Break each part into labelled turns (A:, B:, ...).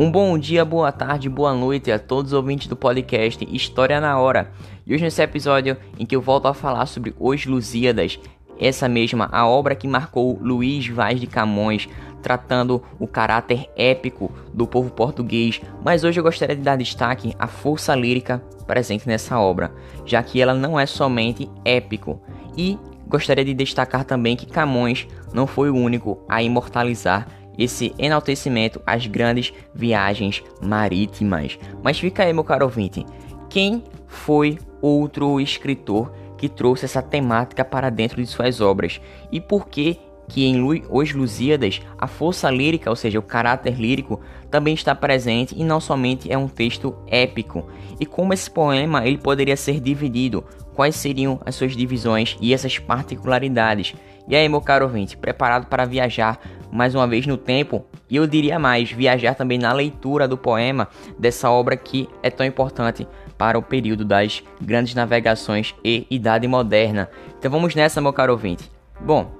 A: Um bom dia, boa tarde, boa noite a todos os ouvintes do podcast História na Hora. E hoje nesse episódio em que eu volto a falar sobre Os Lusíadas, essa mesma, a obra que marcou Luiz Vaz de Camões, tratando o caráter épico do povo português, mas hoje eu gostaria de dar destaque à força lírica presente nessa obra, já que ela não é somente épico. E gostaria de destacar também que Camões não foi o único a imortalizar esse enaltecimento às grandes viagens marítimas. Mas fica aí, meu caro ouvinte, quem foi outro escritor que trouxe essa temática para dentro de suas obras? E por que que em Os Lusíadas a força lírica, ou seja, o caráter lírico, também está presente e não somente é um texto épico. E como esse poema ele poderia ser dividido? Quais seriam as suas divisões e essas particularidades? E aí, meu caro ouvinte, preparado para viajar mais uma vez no tempo, e eu diria mais, viajar também na leitura do poema dessa obra que é tão importante para o período das grandes navegações e Idade Moderna. Então vamos nessa, meu caro ouvinte. Bom,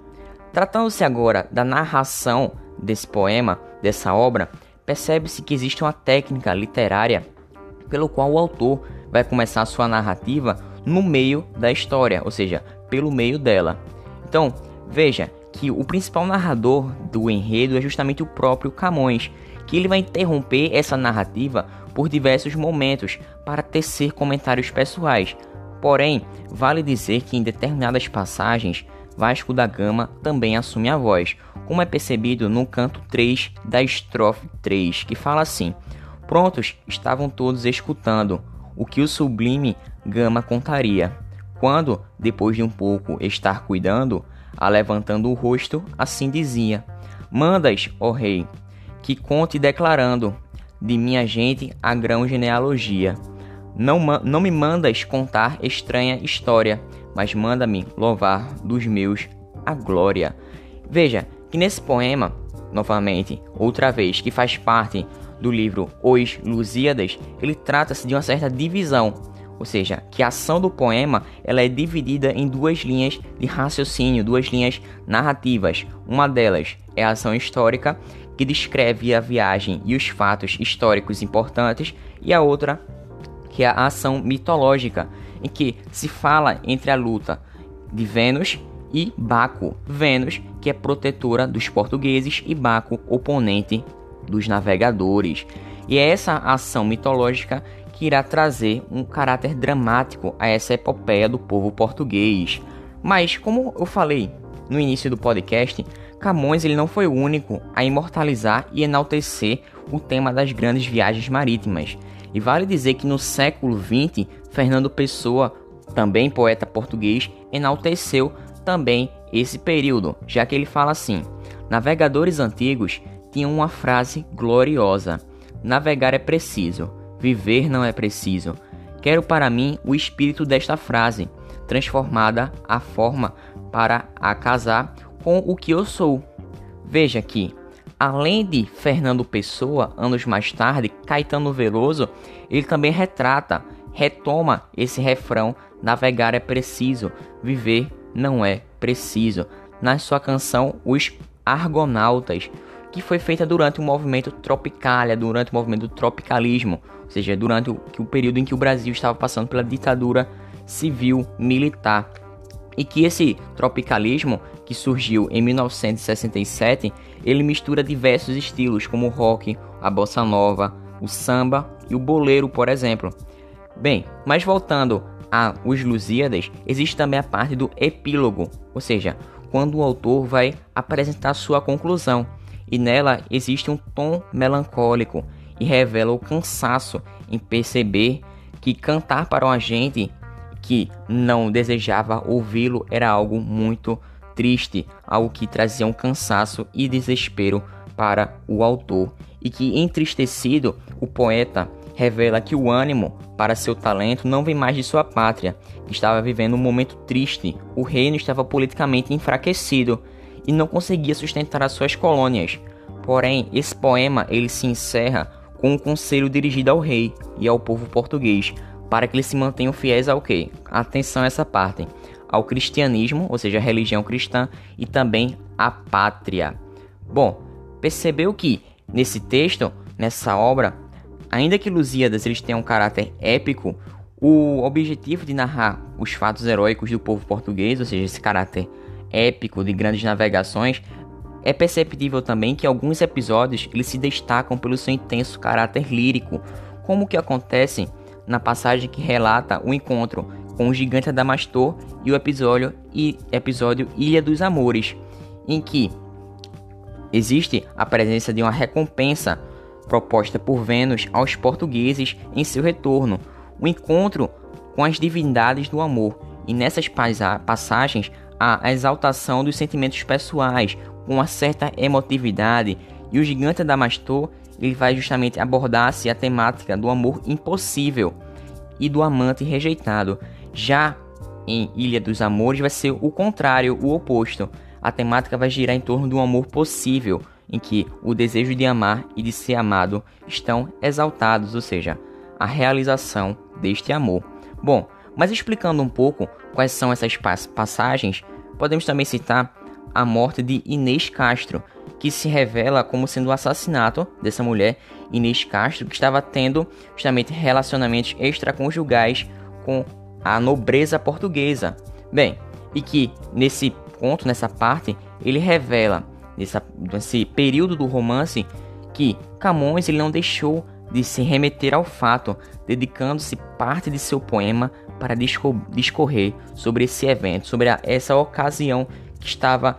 A: tratando-se agora da narração desse poema, dessa obra, percebe-se que existe uma técnica literária pelo qual o autor vai começar a sua narrativa no meio da história, ou seja, pelo meio dela. Então, veja, que o principal narrador do enredo é justamente o próprio Camões, que ele vai interromper essa narrativa por diversos momentos para tecer comentários pessoais. Porém, vale dizer que em determinadas passagens, Vasco da Gama também assume a voz, como é percebido no canto 3 da estrofe 3, que fala assim: Prontos estavam todos escutando o que o sublime Gama contaria. Quando, depois de um pouco estar cuidando, alevantando o rosto, assim dizia: Mandas, ó rei, que conte declarando de minha gente a grão genealogia. Não, não me mandas contar estranha história, mas manda-me louvar dos meus a glória. Veja que nesse poema, novamente, outra vez, que faz parte do livro Os Lusíadas, ele trata-se de uma certa divisão ou seja, que a ação do poema ela é dividida em duas linhas de raciocínio, duas linhas narrativas. Uma delas é a ação histórica, que descreve a viagem e os fatos históricos importantes, e a outra que é a ação mitológica, em que se fala entre a luta de Vênus e Baco. Vênus, que é protetora dos portugueses, e Baco, oponente dos navegadores. E é essa ação mitológica que irá trazer um caráter dramático a essa epopeia do povo português. Mas, como eu falei no início do podcast, Camões ele não foi o único a imortalizar e enaltecer o tema das grandes viagens marítimas. E vale dizer que no século XX, Fernando Pessoa, também poeta português, enalteceu também esse período, já que ele fala assim: Navegadores antigos tinham uma frase gloriosa: Navegar é preciso, Viver não é preciso. Quero para mim o espírito desta frase, transformada a forma para a casar com o que eu sou. Veja que, além de Fernando Pessoa, anos mais tarde, Caetano Veloso, ele também retrata, retoma esse refrão: navegar é preciso, viver não é preciso, na sua canção Os Argonautas, que foi feita durante o movimento Tropicália, durante o movimento do tropicalismo, ou seja, durante o, período em que o Brasil estava passando pela ditadura civil militar. E que esse tropicalismo, que surgiu em 1967, ele mistura diversos estilos, como o rock, a bossa nova, o samba e o boleiro, por exemplo. Bem, mas voltando a Os Lusíadas, existe também a parte do epílogo, ou seja, quando o autor vai apresentar sua conclusão, e nela existe um tom melancólico e revela o cansaço em perceber que cantar para um agente que não desejava ouvi-lo era algo muito triste, algo que trazia um cansaço e desespero para o autor, e que entristecido o poeta revela que o ânimo para seu talento não vem mais de sua pátria, que estava vivendo um momento triste. O reino estava politicamente enfraquecido e não conseguia sustentar as suas colônias. Porém, esse poema ele se encerra com um conselho dirigido ao rei e ao povo português, para que eles se mantenham fiéis ao quê? Atenção a essa parte. Ao cristianismo, ou seja, a religião cristã, e também à pátria. Bom, percebeu que nesse texto nessa obra, ainda que Lusíadas eles tenham um caráter épico, o objetivo de narrar os fatos heróicos do povo português, ou seja, esse caráter épico de grandes navegações, é perceptível também que alguns episódios eles se destacam pelo seu intenso caráter lírico, como o que acontece na passagem que relata o encontro com o gigante Adamastor e o episódio, e episódio Ilha dos Amores, em que existe a presença de uma recompensa proposta por Vênus aos portugueses em seu retorno, o encontro com as divindades do amor. E nessas passagens a exaltação dos sentimentos pessoais, com uma certa emotividade, e o gigante Adamastor ele vai justamente abordar-se a temática do amor impossível e do amante rejeitado. Já em Ilha dos Amores vai ser o contrário, o oposto. A temática vai girar em torno do amor possível, em que o desejo de amar e de ser amado estão exaltados, ou seja, a realização deste amor. Bom, mas explicando um pouco quais são essas passagens, podemos também citar a morte de Inês Castro, que se revela como sendo o assassinato dessa mulher, Inês Castro, que estava tendo justamente relacionamentos extraconjugais com a nobreza portuguesa. Bem, e que nesse ponto, nessa parte, ele revela, nessa, nesse período do romance, que Camões ele não deixou de se remeter ao fato, dedicando-se parte de seu poema para discorrer sobre esse evento, sobre a, essa ocasião que estava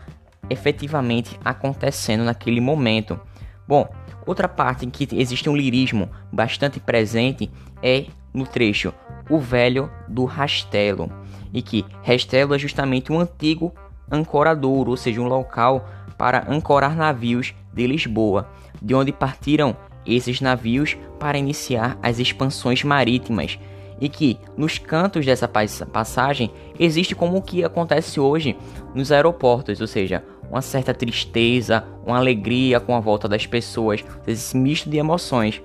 A: efetivamente acontecendo naquele momento. Bom, outra parte em que existe um lirismo bastante presente é no trecho O Velho do Rastelo, e que Rastelo é justamente um antigo ancoradouro, ou seja, um local para ancorar navios de Lisboa, de onde partiram esses navios para iniciar as expansões marítimas e que nos cantos dessa passagem existe como o que acontece hoje nos aeroportos, ou seja, uma certa tristeza, uma alegria com a volta das pessoas, esse misto de emoções.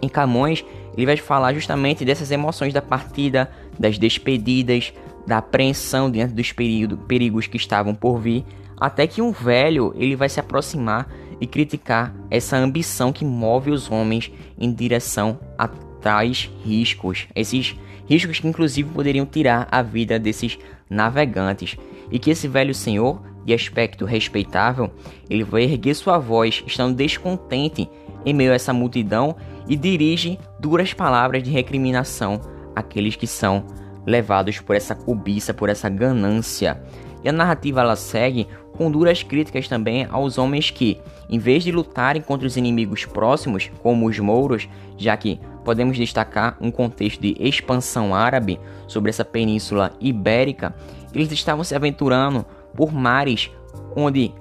A: Em Camões, ele vai falar justamente dessas emoções da partida, das despedidas, da apreensão diante dos perigos que estavam por vir, até que um velho ele vai se aproximar e criticar essa ambição que move os homens em direção a tais riscos, esses riscos que inclusive poderiam tirar a vida desses navegantes, e que esse velho senhor, de aspecto respeitável, ele vai erguer sua voz, estando descontente em meio a essa multidão e dirige duras palavras de recriminação àqueles que são levados por essa cobiça, por essa ganância. E a narrativa ela segue com duras críticas também aos homens que, em vez de lutarem contra os inimigos próximos, como os mouros, já que podemos destacar um contexto de expansão árabe sobre essa península ibérica, eles estavam se aventurando por mares onde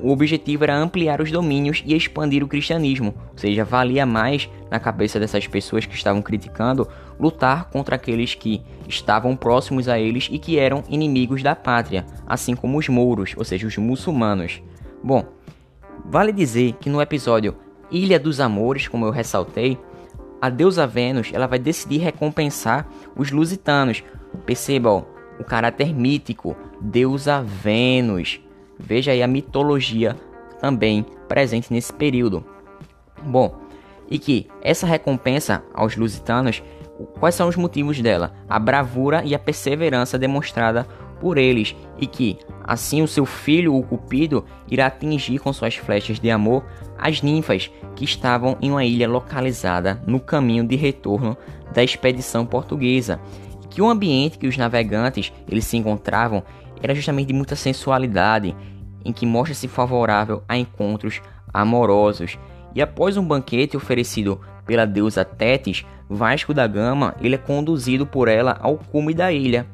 A: o objetivo era ampliar os domínios e expandir o cristianismo, ou seja, valia mais na cabeça dessas pessoas que estavam criticando lutar contra aqueles que estavam próximos a eles e que eram inimigos da pátria, assim como os mouros, ou seja, os muçulmanos. Bom, vale dizer que no episódio Ilha dos Amores, como eu ressaltei, a deusa Vênus ela vai decidir recompensar os lusitanos. Percebam o caráter mítico, deusa Vênus. Veja aí a mitologia também presente nesse período. Bom, e que essa recompensa aos lusitanos, quais são os motivos dela? A bravura e a perseverança demonstrada por eles, e que assim o seu filho, o Cupido, irá atingir com suas flechas de amor as ninfas que estavam em uma ilha localizada no caminho de retorno da expedição portuguesa, e que o ambiente que os navegantes eles se encontravam era justamente de muita sensualidade, em que mostra-se favorável a encontros amorosos. E após um banquete oferecido pela deusa Tétis, Vasco da Gama ele é conduzido por ela ao cume da ilha,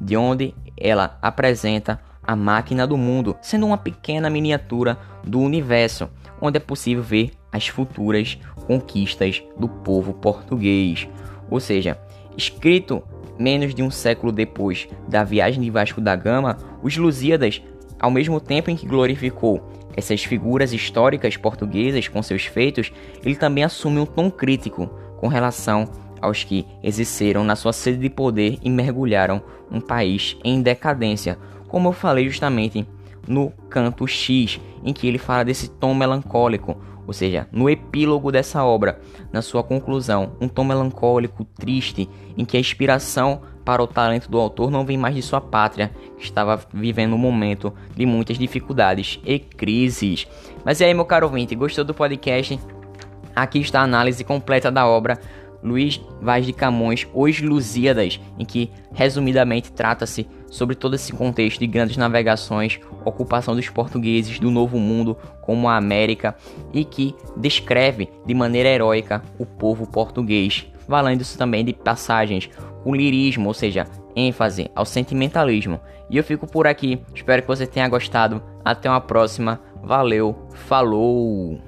A: de onde ela apresenta a máquina do mundo, sendo uma pequena miniatura do universo, onde é possível ver as futuras conquistas do povo português. Ou seja, escrito menos de um século depois da viagem de Vasco da Gama, os Lusíadas, ao mesmo tempo em que glorificou essas figuras históricas portuguesas com seus feitos, ele também assume um tom crítico com relação aos que exerceram na sua sede de poder e mergulharam um país em decadência, como eu falei justamente no canto X, em que ele fala desse tom melancólico, ou seja, no epílogo dessa obra, na sua conclusão, um tom melancólico, triste, em que a inspiração para o talento do autor não vem mais de sua pátria, que estava vivendo um momento de muitas dificuldades e crises. Mas e aí, meu caro ouvinte, gostou do podcast? Aqui está a análise completa da obra Luiz Vaz de Camões, Os Lusíadas, em que resumidamente trata-se sobre todo esse contexto de grandes navegações, ocupação dos portugueses do Novo Mundo como a América e que descreve de maneira heróica o povo português, valendo-se também de passagens com lirismo, ou seja, ênfase ao sentimentalismo. E eu fico por aqui, espero que você tenha gostado. Até uma próxima, valeu, falou!